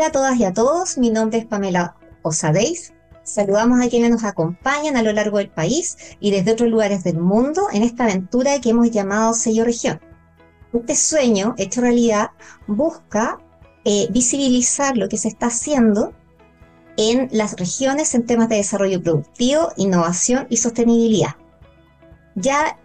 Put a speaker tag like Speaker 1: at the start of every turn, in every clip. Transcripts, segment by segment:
Speaker 1: Hola a todas y a todos, mi nombre es Pamela Osadeis. Saludamos a quienes nos acompañan a lo largo del país y desde otros lugares del mundo en esta aventura que hemos llamado Sello Región. Este sueño, hecho realidad, busca eh, visibilizar lo que se está haciendo en las regiones en temas de desarrollo productivo, innovación y sostenibilidad. Ya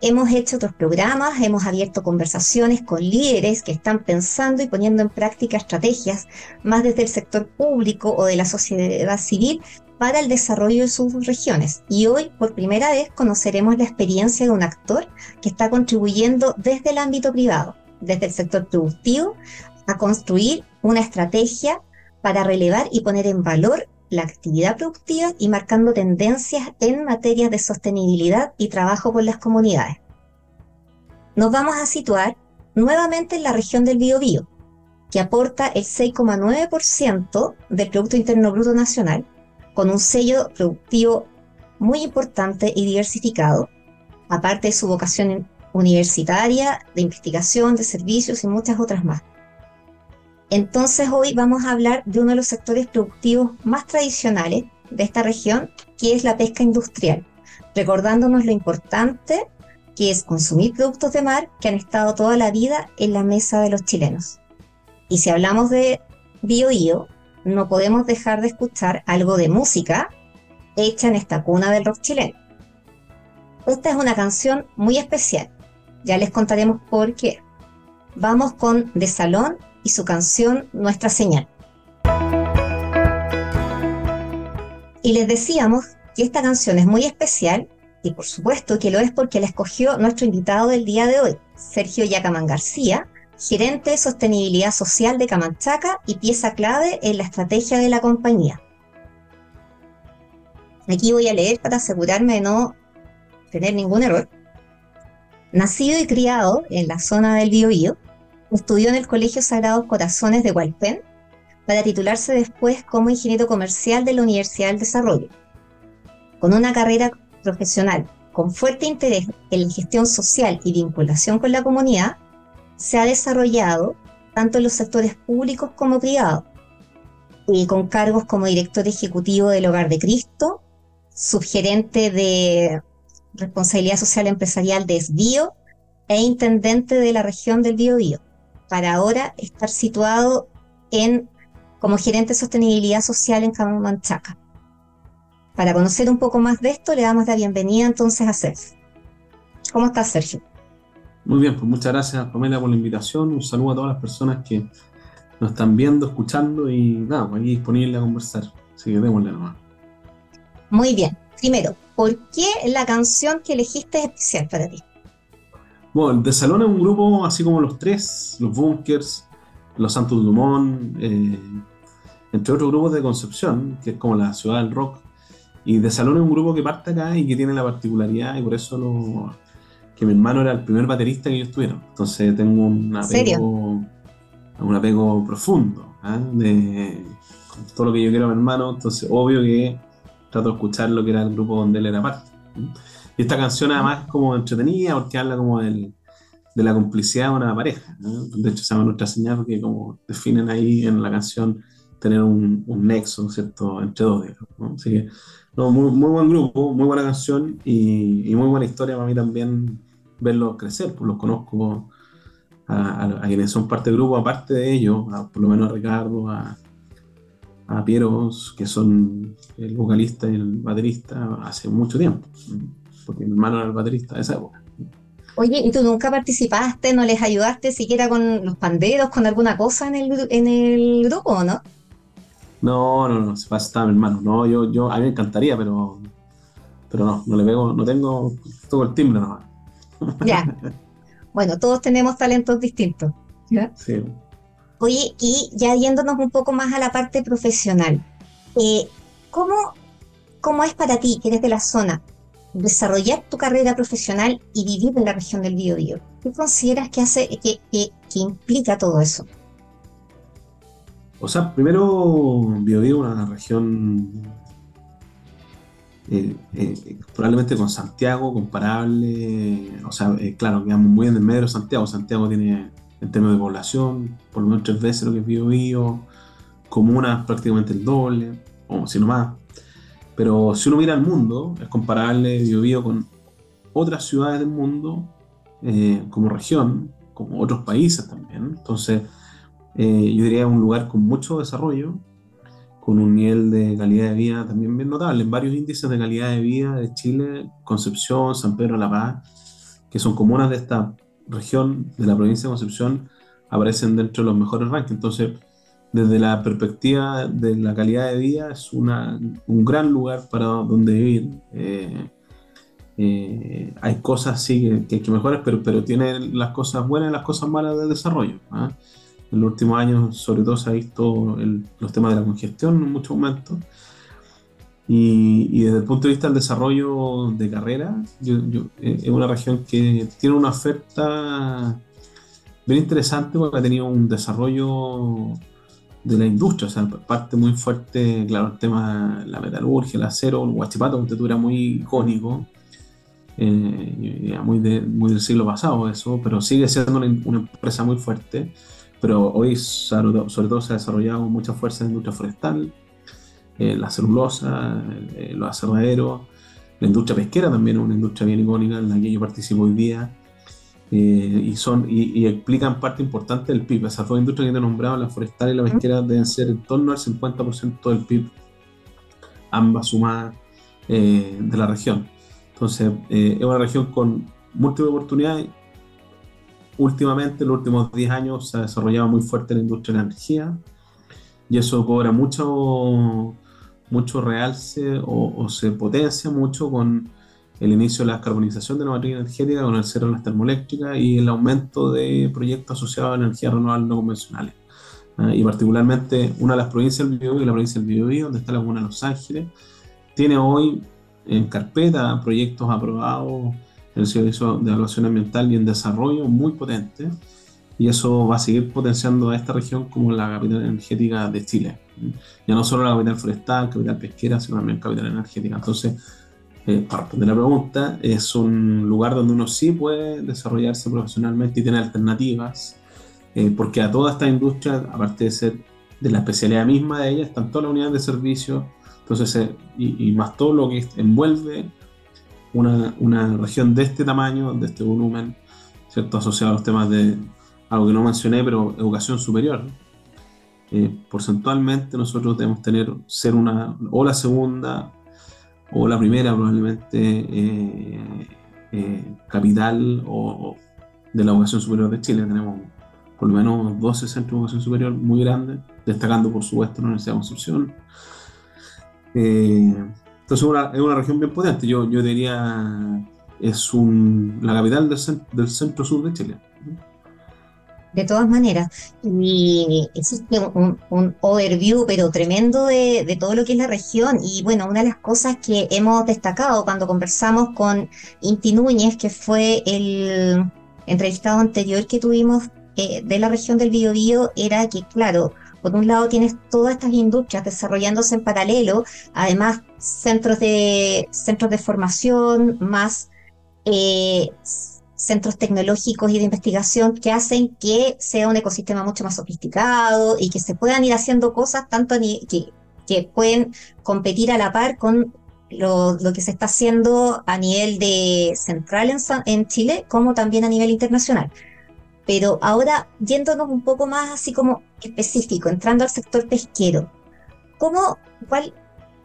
Speaker 1: hemos hecho otros programas, hemos abierto conversaciones con líderes que están pensando y poniendo en práctica estrategias más desde el sector público o de la sociedad civil para el desarrollo de sus regiones. Y hoy, por primera vez, conoceremos la experiencia de un actor que está contribuyendo desde el ámbito privado, desde el sector productivo, a construir una estrategia para relevar y poner en valor la actividad productiva y marcando tendencias en materias de sostenibilidad y trabajo con las comunidades. Nos vamos a situar nuevamente en la región del Biobío, que aporta el 6,9% del Producto Interno Bruto Nacional, con un sello productivo muy importante y diversificado, aparte de su vocación universitaria, de investigación, de servicios y muchas otras más. Entonces hoy vamos a hablar de uno de los sectores productivos más tradicionales de esta región, que es la pesca industrial, recordándonos lo importante que es consumir productos de mar que han estado toda la vida en la mesa de los chilenos. Y si hablamos de bio, no podemos dejar de escuchar algo de música hecha en esta cuna del rock chileno. Esta es una canción muy especial, ya les contaremos por qué. Vamos con De Salón y su canción Nuestra Señal. Y les decíamos que esta canción es muy especial y por supuesto que lo es porque la escogió nuestro invitado del día de hoy, Sergio Yacaman García, gerente de sostenibilidad social de Camanchaca y pieza clave en la estrategia de la compañía. Aquí voy a leer para asegurarme de no tener ningún error. Nacido y criado en la zona del Biobío, Estudió en el Colegio Sagrados Corazones de Hualpén para titularse después como ingeniero comercial de la Universidad del Desarrollo. Con una carrera profesional con fuerte interés en la gestión social y vinculación con la comunidad, se ha desarrollado tanto en los sectores públicos como privados, y con cargos como director ejecutivo del Hogar de Cristo, subgerente de responsabilidad social empresarial de SBIO e intendente de la región del Biobío para ahora estar situado en, como gerente de sostenibilidad social en Camanchaca. Para conocer un poco más de esto, le damos la bienvenida entonces a Sergio. ¿Cómo estás, Sergio?
Speaker 2: Muy bien, pues muchas gracias, Pamela, por la invitación. Un saludo a todas las personas que nos están viendo, escuchando y nada, pues aquí disponible a conversar. Así que démosle nomás.
Speaker 1: Muy bien. Primero, ¿por qué la canción que elegiste es especial para ti?
Speaker 2: Bueno, De Salón es un grupo así como los tres, los Bunkers, los Santos Dumont, eh, entre otros grupos de Concepción, que es como la ciudad del rock. Y De Salón es un grupo que parte acá y que tiene la particularidad, y por eso lo, que mi hermano era el primer baterista que ellos tuvieron. Entonces tengo un apego, un apego profundo ¿ah? de todo lo que yo quiero a mi hermano. Entonces, obvio que trato de escuchar lo que era el grupo donde él era parte. Y esta canción además es como entretenida porque habla como del, de la complicidad de una pareja. De hecho se llama Nuestra Señal porque como definen ahí en la canción tener un, un nexo, ¿cierto?, entre dos ellos. Así que, no, muy, muy, buen grupo, muy buena canción y, y, muy buena historia para mí también verlos crecer, pues los conozco a, a, quienes son parte del grupo, aparte de ellos, por lo menos a Ricardo, a, a Pieros, que son el vocalista y el baterista hace mucho tiempo porque mi hermano era el baterista de esa época.
Speaker 1: Oye, ¿y tú nunca participaste, no les ayudaste siquiera con los panderos, con alguna cosa en el, en el grupo, no?
Speaker 2: No, no, no, se pasa mi hermano. No, yo, yo, a mí me encantaría, pero, pero no, no le pego, no tengo, todo el timbre nomás.
Speaker 1: Ya. Bueno, todos tenemos talentos distintos. ¿ya? Sí. Oye, y ya yéndonos un poco más a la parte profesional, eh, ¿cómo, ¿cómo es para ti, que eres de la zona, desarrollar tu carrera profesional y vivir en la región del Biobío? ¿Qué consideras que hace, que, que, implica todo eso?
Speaker 2: O sea, primero Biobío es una región eh, eh, probablemente con Santiago comparable, o sea, eh, claro, quedamos muy en el medio de Santiago. Santiago tiene, en términos de población, por lo menos tres veces lo que es Biobío. comunas prácticamente el doble, o si no más. Pero si uno mira el mundo, es comparable Biobío con otras ciudades del mundo, eh, como región, como otros países también. Entonces, eh, yo diría un lugar con mucho desarrollo, con un nivel de calidad de vida también bien notable. En varios índices de calidad de vida de Chile, Concepción, San Pedro de la Paz, que son comunas de esta región, de la provincia de Concepción, aparecen dentro de los mejores rankings. Entonces, desde la perspectiva de la calidad de vida, es una, un gran lugar para donde vivir. Eh, eh, hay cosas sí que, hay que mejorar, pero, pero tiene las cosas buenas y las cosas malas del desarrollo. ¿ah? En los últimos años, sobre todo, se ha visto los temas de la congestión en muchos momentos. Y, y, desde el punto de vista del desarrollo de carrera, eh, es una región que tiene una oferta bien interesante porque ha tenido un desarrollo de la industria, o sea, parte muy fuerte, claro, el tema de la metalurgia, el acero, el huachipato, que era muy icónico, eh, muy, del siglo pasado eso, pero sigue siendo una, empresa muy fuerte, pero hoy sobre todo, se ha desarrollado mucha fuerza en la industria forestal, eh, la celulosa, eh, los aserraderos, la industria pesquera también es una industria bien icónica en la que yo participo hoy día, eh, y, son, y, explican parte importante del PIB. Esas dos industrias que te he nombrado, la forestal y la pesquera, deben ser en torno al 50% del PIB, ambas sumadas eh, de la región. Entonces, eh, es una región con múltiples oportunidades. Últimamente, en los últimos 10 años, se ha desarrollado muy fuerte la industria de la energía y eso cobra mucho, mucho realce o, o se potencia mucho con el inicio de la descarbonización de la matriz energética con el cero de las termoeléctricas y el aumento de proyectos asociados a energías renovables no convencionales. Ah, y particularmente una de las provincias del Biobío, la provincia del Biobío, donde está la comuna de Los Ángeles, tiene hoy en carpeta proyectos aprobados en el Servicio de Evaluación Ambiental y en desarrollo muy potentes, y eso va a seguir potenciando a esta región como la capital energética de Chile. Ya no solo la capital forestal, capital pesquera, sino también capital energética. Entonces, eh, para responder la pregunta, es un lugar donde uno sí puede desarrollarse profesionalmente y tener alternativas, eh, porque a toda esta industria, aparte de ser de la especialidad misma de ella, están todas las unidades de servicio, entonces, eh, y, más todo lo que envuelve una, una, región de este tamaño, de este volumen, ¿cierto? asociado a los temas de algo que no mencioné, pero educación superior. porcentualmente nosotros debemos tener, ser una o la segunda o la primera probablemente eh, eh, capital o, de la educación superior de Chile. Tenemos por lo menos 12 centros de educación superior muy grandes, destacando por supuesto la Universidad de Concepción. Eh, entonces es una región bien potente, yo, yo diría es un, la capital del, del centro sur de Chile
Speaker 1: de todas maneras. Y existe un, overview, pero tremendo de, de, todo lo que es la región. Y bueno, una de las cosas que hemos destacado cuando conversamos con Inti Núñez, que fue el entrevistado anterior que tuvimos eh, de la región del Biobío, era que, claro, por un lado tienes todas estas industrias desarrollándose en paralelo, además centros de, centros de formación, más eh, centros tecnológicos y de investigación que hacen que sea un ecosistema mucho más sofisticado y que se puedan ir haciendo cosas tanto que, que pueden competir a la par con lo, lo, que se está haciendo a nivel de central en, en, Chile como también a nivel internacional. Pero ahora, yéndonos un poco más así como específico, entrando al sector pesquero, ¿cómo, cuál,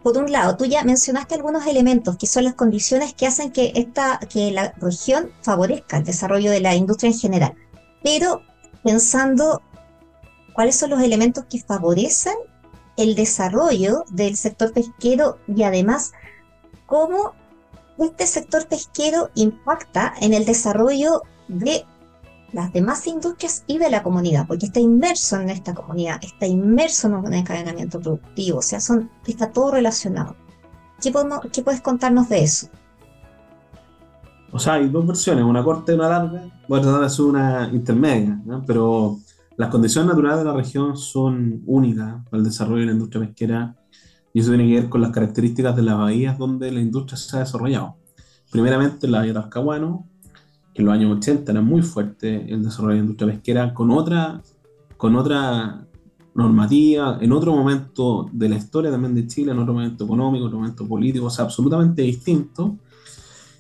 Speaker 1: por un lado, tú ya mencionaste algunos elementos que son las condiciones que hacen que, esta, que la región favorezca el desarrollo de la industria en general, pero pensando cuáles son los elementos que favorecen el desarrollo del sector pesquero y además cómo este sector pesquero impacta en el desarrollo de las demás industrias y de la comunidad, porque está inmerso en esta comunidad, está inmerso en un encadenamiento productivo, o sea, son, está todo relacionado. ¿Qué, podemos, ¿Qué puedes contarnos de eso?
Speaker 2: O sea, hay dos versiones, una corta y una larga. Voy a tratar de hacer una intermedia, pero las condiciones naturales de la región son únicas para el desarrollo de la industria pesquera y eso tiene que ver con las características de las bahías donde la industria se ha desarrollado. Primeramente, la bahía Talcahuano, en los años 80 era muy fuerte el desarrollo de la industria pesquera, con otra, con otra normativa, en otro momento de la historia también de Chile, en otro momento económico, en otro momento político, o sea, absolutamente distinto.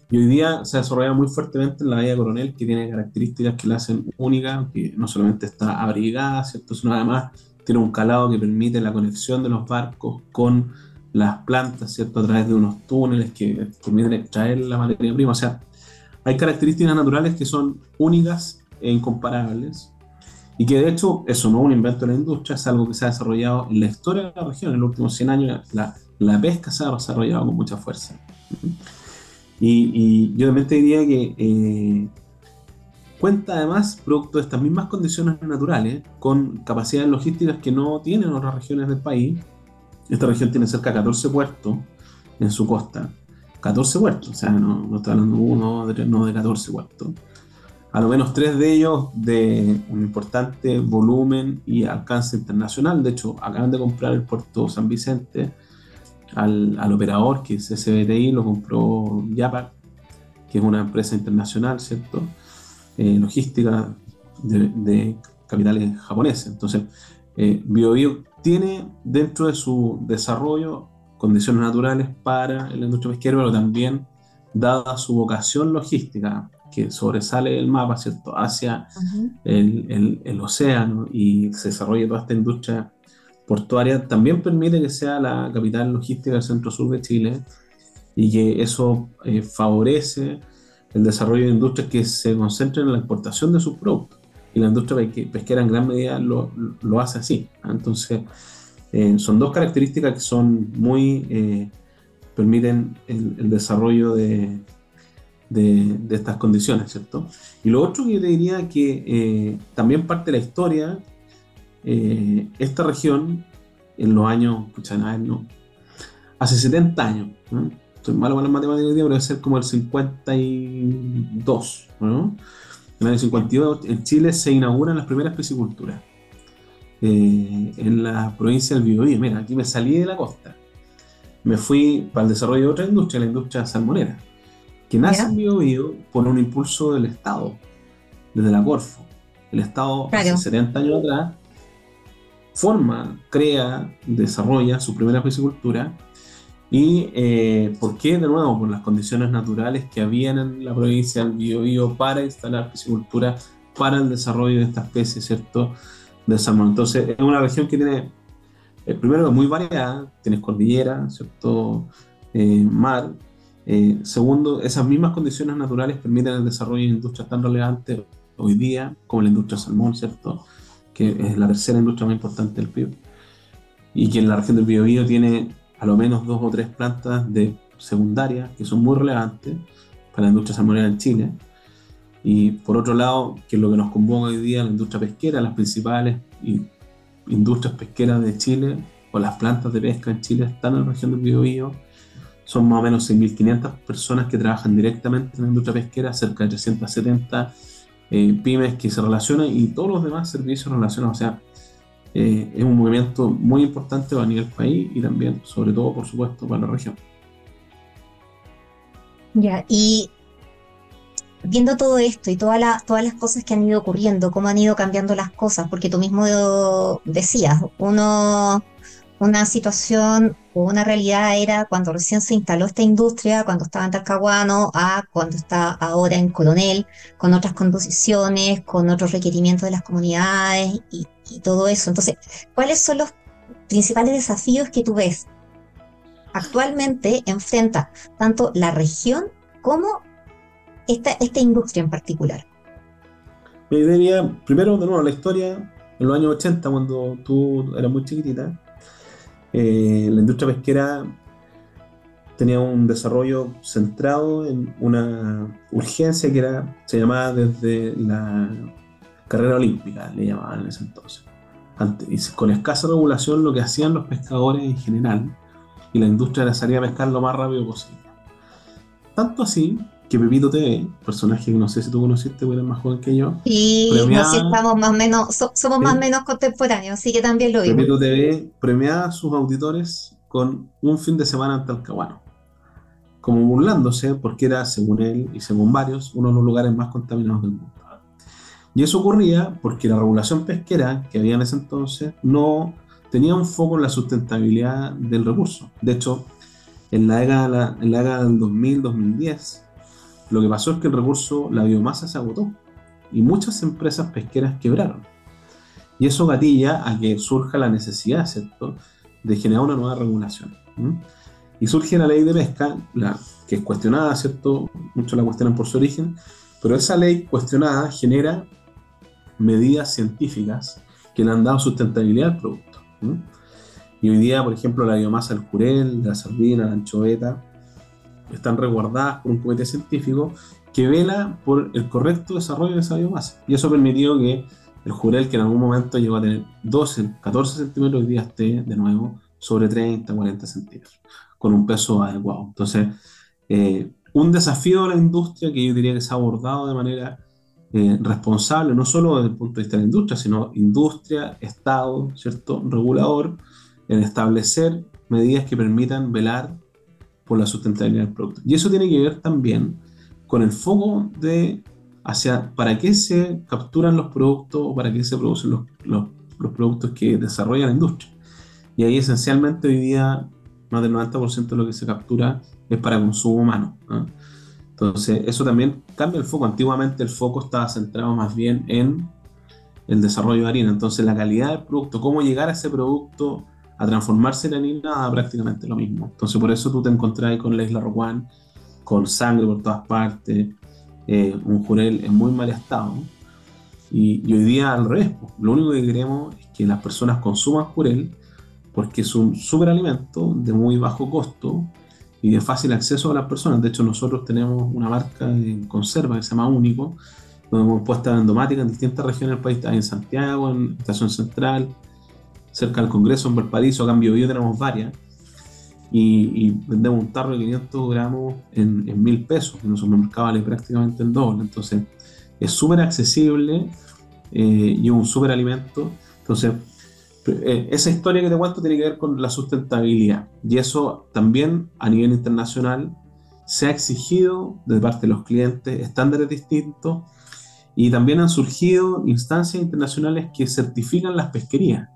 Speaker 2: Y hoy día se ha desarrollado muy fuertemente en la Bahía Coronel, que tiene características que la hacen única, que no solamente está abrigada, ¿cierto? sino además tiene un calado que permite la conexión de los barcos con las plantas, ¿cierto? A través de unos túneles que permiten extraer la materia prima. O sea, hay características naturales que son únicas e incomparables y que de hecho eso no es un invento de la industria, es algo que se ha desarrollado en la historia de la región. En los últimos 100 años la, la pesca se ha desarrollado con mucha fuerza. Y, yo también diría que eh, cuenta además, producto de estas mismas condiciones naturales, con capacidades logísticas que no tienen otras regiones del país. Esta región tiene cerca de 14 puertos en su costa. 14 puertos, o sea, no, no está hablando uno, de, no de 14 puertos. A lo menos tres de ellos de un importante volumen y alcance internacional. De hecho, acaban de comprar el puerto San Vicente al, al operador, que es SBTI, lo compró Yapac, que es una empresa internacional, ¿cierto? Eh, logística de, de, capitales japoneses. Entonces, eh, BioBio tiene dentro de su desarrollo condiciones naturales para la industria pesquera, pero también, dada su vocación logística, que sobresale el mapa, ¿cierto?, hacia el, el, el, océano y se desarrolla toda esta industria portuaria también permite que sea la capital logística del centro-sur de Chile y que eso eh, favorece el desarrollo de industrias que se concentren en la exportación de sus productos. Y la industria pesquera en gran medida lo, lo hace así. ¿ah? Entonces, eh, son dos características que son muy, eh, permiten el, el desarrollo de, de, de, estas condiciones, ¿cierto? Y lo otro que yo te diría que también parte de la historia eh, esta región, en los años, escucha, no, hace 70 años, ¿no? estoy malo con las matemáticas pero debe ser como el 52, ¿no? En el año 52 en Chile se inauguran las primeras pisciculturas. Eh, en la provincia del Biobío. Mira, aquí me salí de la costa. Me fui para el desarrollo de otra industria, la industria salmonera, que nace en Biobío por un impulso del Estado, desde la Corfo. El Estado hace 70 años atrás forma, crea, desarrolla su primera piscicultura. ¿Y eh, por qué? De nuevo, por las condiciones naturales que habían en la provincia del Biobío para instalar piscicultura para el desarrollo de esta especie, ¿cierto? De salmón. Entonces, es una región que tiene, eh, primero, muy variada, tienes cordillera, ¿cierto? Eh, mar. Eh, segundo, esas mismas condiciones naturales permiten el desarrollo de industrias tan relevantes hoy día como la industria salmón, ¿cierto? que es la tercera industria más importante del PIB, y que en la región del Biobío tiene a lo menos dos o tres plantas de secundaria que son muy relevantes para la industria salmonera en Chile. Y por otro lado, que lo que nos convoca hoy día, la industria pesquera, las principales industrias pesqueras de Chile o las plantas de pesca en Chile están en la región del Biobío. Son más o menos 6.500 personas que trabajan directamente en la industria pesquera, cerca de 370 eh, pymes que se relacionan y todos los demás servicios relacionados. O sea, eh, es un movimiento muy importante para nivel país y también, sobre todo, por supuesto, para la región.
Speaker 1: Ya, y viendo todo esto y todas las cosas que han ido ocurriendo, cómo han ido cambiando las cosas, porque tú mismo decías, una situación o una realidad era cuando recién se instaló esta industria, cuando estaba en Talcahuano, a cuando está ahora en Coronel, con otras composiciones, con otros requerimientos de las comunidades y, todo eso. Entonces, ¿cuáles son los principales desafíos que tú ves actualmente enfrenta tanto la región como esta, esta industria en particular?
Speaker 2: Me diría, primero, de nuevo, la historia, en los años 80, cuando tú eras muy chiquitita, eh, la industria pesquera tenía un desarrollo centrado en una urgencia que era, se llamaba desde la carrera olímpica, le llamaban en ese entonces. y con escasa regulación lo que hacían los pescadores en general y la industria era salir a pescar lo más rápido posible. Tanto así que Pepito TV, personaje que no sé si tú conociste, porque eres más joven que yo.
Speaker 1: Y estamos más menos, somos más o menos contemporáneos, así que también lo vimos.
Speaker 2: Pepito TV premiaba a sus auditores con un fin de semana en Talcahuano, como burlándose, porque era, según él y según varios, uno de los lugares más contaminados del mundo. Y eso ocurría porque la regulación pesquera que había en ese entonces no tenía un foco en la sustentabilidad del recurso. De hecho, en la década, en la década del 2000-2010, lo que pasó es que el recurso, la biomasa se agotó y muchas empresas pesqueras quebraron. Y eso gatilla a que surja la necesidad, ¿cierto?, de generar una nueva regulación. Y surge la ley de pesca, la, que es cuestionada, ¿cierto? Muchos la cuestionan por su origen, pero esa ley cuestionada genera medidas científicas que le han dado sustentabilidad al producto. Y hoy día, por ejemplo, la biomasa del jurel, de la sardina, la anchoveta, están resguardadas por un comité científico que vela por el correcto desarrollo de esa biomasa. Y eso ha permitido que el jurel, que en algún momento llegó a tener 12, 14 centímetros, hoy día esté de nuevo sobre 30, 40 centímetros, con un peso adecuado. Entonces, eh, un desafío de la industria que yo diría que se ha abordado de manera eh, responsable, no solo desde el punto de vista de la industria, sino industria, Estado, ¿cierto? Regulador, en establecer medidas que permitan velar por la sustentabilidad del producto. Y eso tiene que ver también con el foco de hacia para qué se capturan los productos o para qué se producen los, los, los productos que desarrolla la industria. Y ahí esencialmente hoy día más del 90% de lo que se captura es para consumo humano. Entonces, eso también cambia el foco. Antiguamente el foco estaba centrado más bien en el desarrollo de harina. Entonces, la calidad del producto, cómo llegar a ese producto a transformarse en harina, prácticamente lo mismo. Entonces, por eso tú te encontrás con la isla Roquán, con sangre por todas partes, eh, un jurel en muy mal estado. Y, hoy día al revés, lo único que queremos es que las personas consuman jurel porque es un superalimento de muy bajo costo y de fácil acceso a las personas. De hecho, nosotros tenemos una marca de conserva que se llama Único, donde hemos puesto endomática en distintas regiones del país, en Santiago, en Estación Central, cerca del Congreso, en Valparaíso, a cambio yo tenemos varias y, vendemos un tarro de 500 gramos en, en mil pesos, en los supermercados vale prácticamente el doble, entonces es súper accesible eh, y un súper alimento, entonces eh, esa historia que te cuento tiene que ver con la sustentabilidad y eso también a nivel internacional se ha exigido de parte de los clientes estándares distintos y también han surgido instancias internacionales que certifican las pesquerías.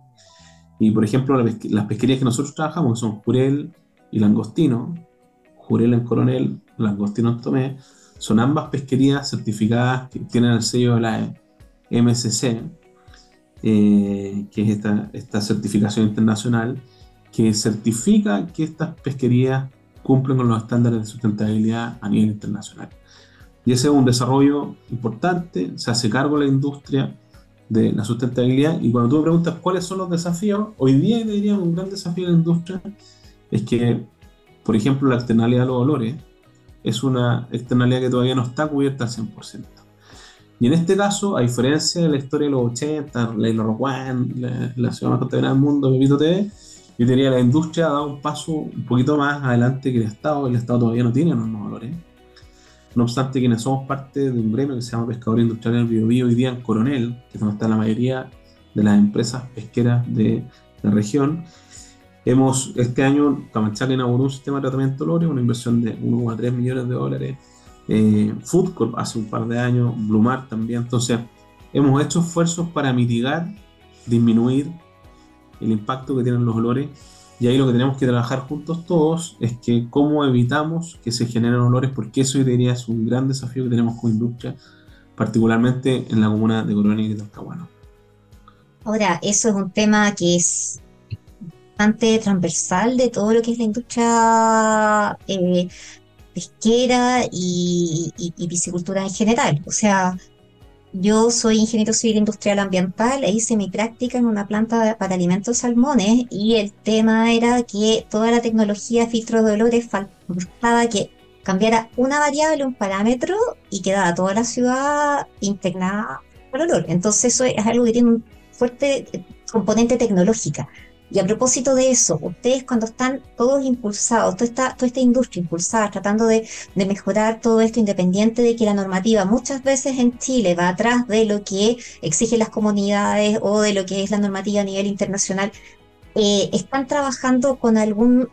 Speaker 2: Y por ejemplo, las pesquerías que nosotros trabajamos, son Jurel, y Langostino, Jurel en Coronel, Langostino en Tomé, son ambas pesquerías certificadas que tienen el sello de la MSC, eh, que es esta, esta certificación internacional que certifica que estas pesquerías cumplen con los estándares de sustentabilidad a nivel internacional. Y ese es un desarrollo importante, se hace cargo la industria de la sustentabilidad y cuando tú me preguntas cuáles son los desafíos, hoy día diría un gran desafío de la industria es que, por ejemplo, la externalidad de los olores es una externalidad que todavía no está cubierta al 100%. Y en este caso, a diferencia de la historia de los 80, la Isla Roquán, la, la, ciudad más contaminada del mundo, Pepito TV, yo diría la industria ha dado un paso un poquito más adelante que el Estado. El Estado todavía no tiene normas olores. No obstante, quienes somos parte de un gremio que se llama Pescador Industrial en el Biobío, hoy día Coronel, que es donde está la mayoría de las empresas pesqueras de la región, Hemos, este año Camanchaca inauguró un sistema de tratamiento de olores, una inversión de 1,3 millones de dólares. Eh, Food Corp hace un par de años, Blumar también. Entonces, hemos hecho esfuerzos para mitigar, disminuir el impacto que tienen los olores. Y ahí lo que tenemos que trabajar juntos todos es que cómo evitamos que se generen olores, porque eso yo diría es un gran desafío que tenemos como industria, particularmente en la comuna de Coronel y de Talcahuano.
Speaker 1: Ahora, eso es un tema que es transversal de todo lo que es la industria eh, pesquera y, piscicultura en general. O sea, yo soy ingeniero civil industrial ambiental e hice mi práctica en una planta para alimentos salmones y el tema era que toda la tecnología filtro de olores faltaba que cambiara una variable, un parámetro y quedaba toda la ciudad impregnada por olor. Entonces eso es algo que tiene un fuerte componente tecnológica. Y a propósito de eso, ustedes cuando están todos impulsados, toda esta, toda esta industria impulsada, tratando de, mejorar todo esto independiente de que la normativa muchas veces en Chile va atrás de lo que exigen las comunidades o de lo que es la normativa a nivel internacional, eh, ¿están trabajando con algún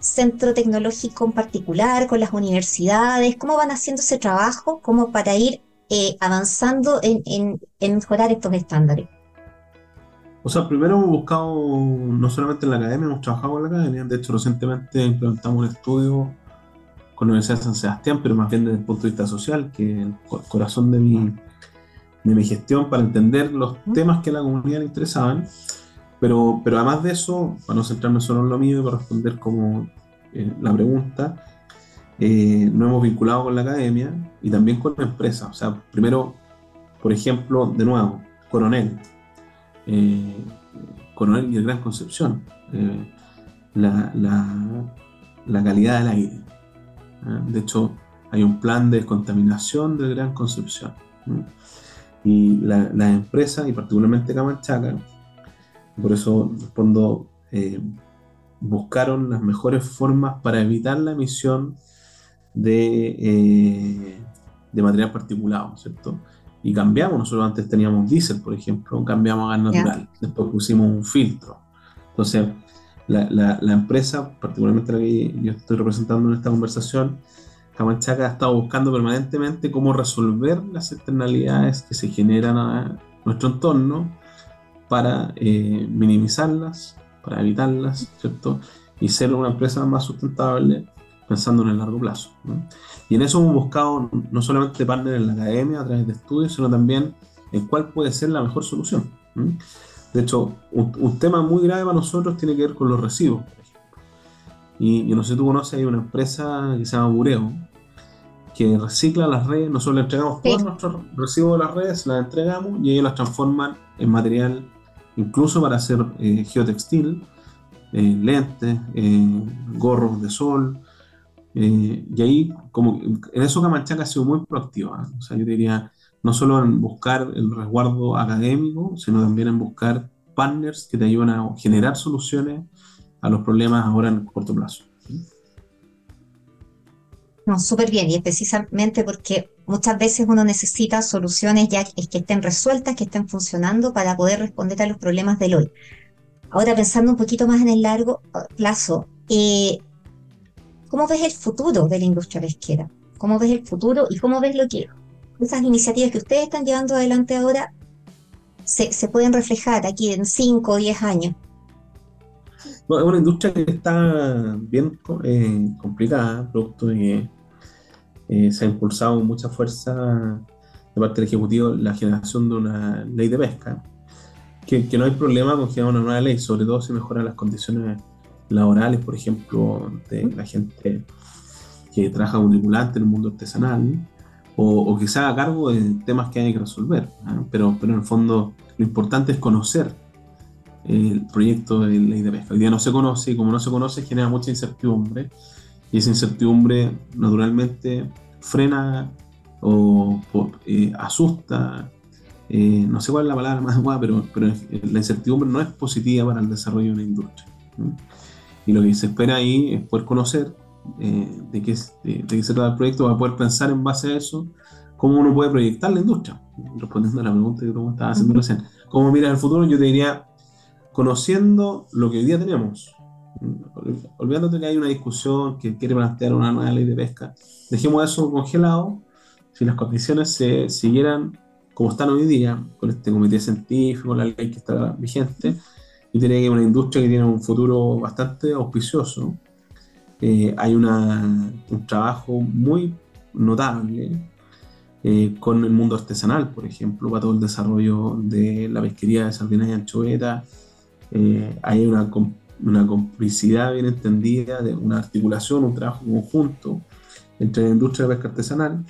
Speaker 1: centro tecnológico en particular, con las universidades? ¿Cómo van haciendo ese trabajo como para ir eh, avanzando en, mejorar estos estándares?
Speaker 2: O sea, primero hemos buscado, no solamente en la academia, hemos trabajado con la academia, de hecho recientemente implementamos un estudio con la Universidad de San Sebastián, pero más bien desde el punto de vista social, que es el corazón de mi, de mi gestión para entender los temas que a la comunidad le interesaban. Pero, pero además de eso, para no centrarme solo en lo mío y para responder como eh, la pregunta, eh, nos hemos vinculado con la academia y también con la empresa. O sea, primero, por ejemplo, de nuevo, Coronel. Eh, Coronel y el Gran Concepción. Eh, la, la, calidad del aire. De hecho, hay un plan de descontaminación del Gran Concepción. Y las la empresas, y particularmente Camanchaca, por eso respondo, buscaron las mejores formas para evitar la emisión de, eh, de material particulado, ¿cierto? Y cambiamos, nosotros antes teníamos diésel, por ejemplo, cambiamos a gas natural, después pusimos un filtro. Entonces, la, la, empresa, particularmente la que yo estoy representando en esta conversación, Camanchaca ha estado buscando permanentemente cómo resolver las externalidades que se generan a nuestro entorno para eh, minimizarlas, para evitarlas, ¿cierto? Y ser una empresa más sustentable pensando en el largo plazo. Y en eso hemos buscado no solamente partner en la academia a través de estudios, sino también en cuál puede ser la mejor solución. De hecho, un, tema muy grave para nosotros tiene que ver con los por ejemplo. Y, no sé si tú conoces, hay una empresa que se llama Bureo, que recicla las redes, nosotros le entregamos todos nuestros residuos de las redes, las entregamos y ellos las transforman en material incluso para hacer eh, geotextil, eh, lentes, eh, gorros de sol, eh, y ahí, como en eso Camanchaca ha sido muy proactiva. ¿eh? O sea, yo diría, no solo en buscar el resguardo académico, sino también en buscar partners que te ayuden a generar soluciones a los problemas ahora en corto plazo.
Speaker 1: No, súper bien, y es precisamente porque muchas veces uno necesita soluciones ya que estén resueltas, que estén funcionando para poder responder a los problemas del hoy. Ahora pensando un poquito más en el largo plazo, eh, ¿Cómo ves el futuro de la industria pesquera? ¿Cómo ves el futuro y cómo ves lo que esas iniciativas que ustedes están llevando adelante ahora se, pueden reflejar aquí en 5 o 10 años?
Speaker 2: es una industria que está bien eh, complicada, producto de que eh, se ha impulsado con mucha fuerza de parte del Ejecutivo la generación de una ley de pesca, que, que no hay problema con generar una nueva ley, sobre todo si mejoran las condiciones laborales, por ejemplo, de la gente que trabaja como tripulante en el mundo artesanal, o, que se haga cargo de temas que hay que resolver. Pero, pero en el fondo lo importante es conocer el proyecto de ley de pesca. Hoy día no se conoce y como no se conoce genera mucha incertidumbre y esa incertidumbre naturalmente frena o eh, asusta, eh, no sé cuál es la palabra más adecuada, pero, pero la incertidumbre no es positiva para el desarrollo de una industria. Y lo que se espera ahí es poder conocer eh, de, qué, de, qué se trata el proyecto, para poder pensar en base a eso cómo uno puede proyectar la industria. Respondiendo a la pregunta que tú estabas haciendo recién. ¿Cómo miras el futuro? Yo te diría, conociendo lo que hoy día tenemos, olvidándote que hay una discusión que quiere plantear una nueva ley de pesca, dejemos eso congelado. Si las condiciones se siguieran como están hoy día, con este comité científico, la ley que está vigente, y tiene una industria que tiene un futuro bastante auspicioso. Eh, hay una, un trabajo muy notable eh, con el mundo artesanal, por ejemplo, para todo el desarrollo de la pesquería de sardinas y anchoetas. Eh, hay una, una, complicidad bien entendida, de una articulación, un trabajo conjunto entre la industria de pesca artesanal.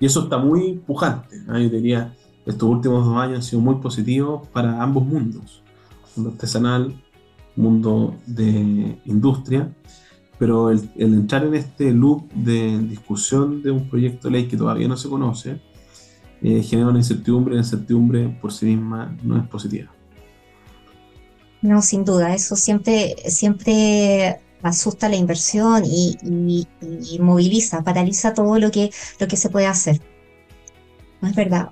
Speaker 2: Y eso está muy pujante. ¿ah? Yo diría, estos últimos dos años han sido muy positivos para ambos mundos mundo artesanal, mundo de industria, pero el, entrar en este loop de discusión de un proyecto de ley que todavía no se conoce, eh, genera una incertidumbre, y la incertidumbre por sí misma no es positiva.
Speaker 1: No, sin duda, eso siempre, siempre asusta la inversión y, moviliza, paraliza todo lo que, lo que se puede hacer. No es verdad.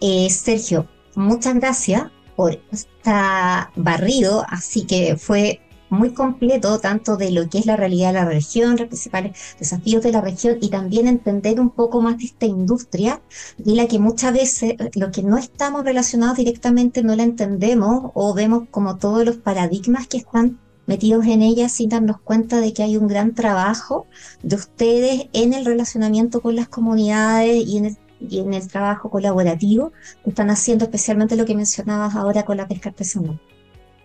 Speaker 1: Eh, Sergio, muchas gracias por está barrido, así que fue muy completo, tanto de lo que es la realidad de la región, los principales desafíos de la región y también entender un poco más de esta industria, de la que muchas veces eh, lo que no estamos relacionados directamente no la entendemos o vemos como todos los paradigmas que están metidos en ella sin darnos cuenta de que hay un gran trabajo de ustedes en el relacionamiento con las comunidades y en el, y en el trabajo colaborativo que están haciendo, especialmente lo que mencionabas ahora con la pesca artesanal.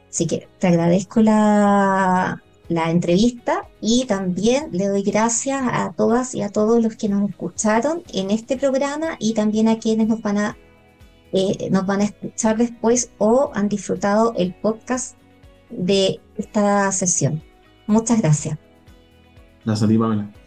Speaker 1: Así que te agradezco la, entrevista y también le doy gracias a todas y a todos los que nos escucharon en este programa y también a quienes nos van a, eh, nos van a escuchar después o han disfrutado el podcast de esta sesión. Muchas gracias.
Speaker 2: Gracias a ti, Pamela.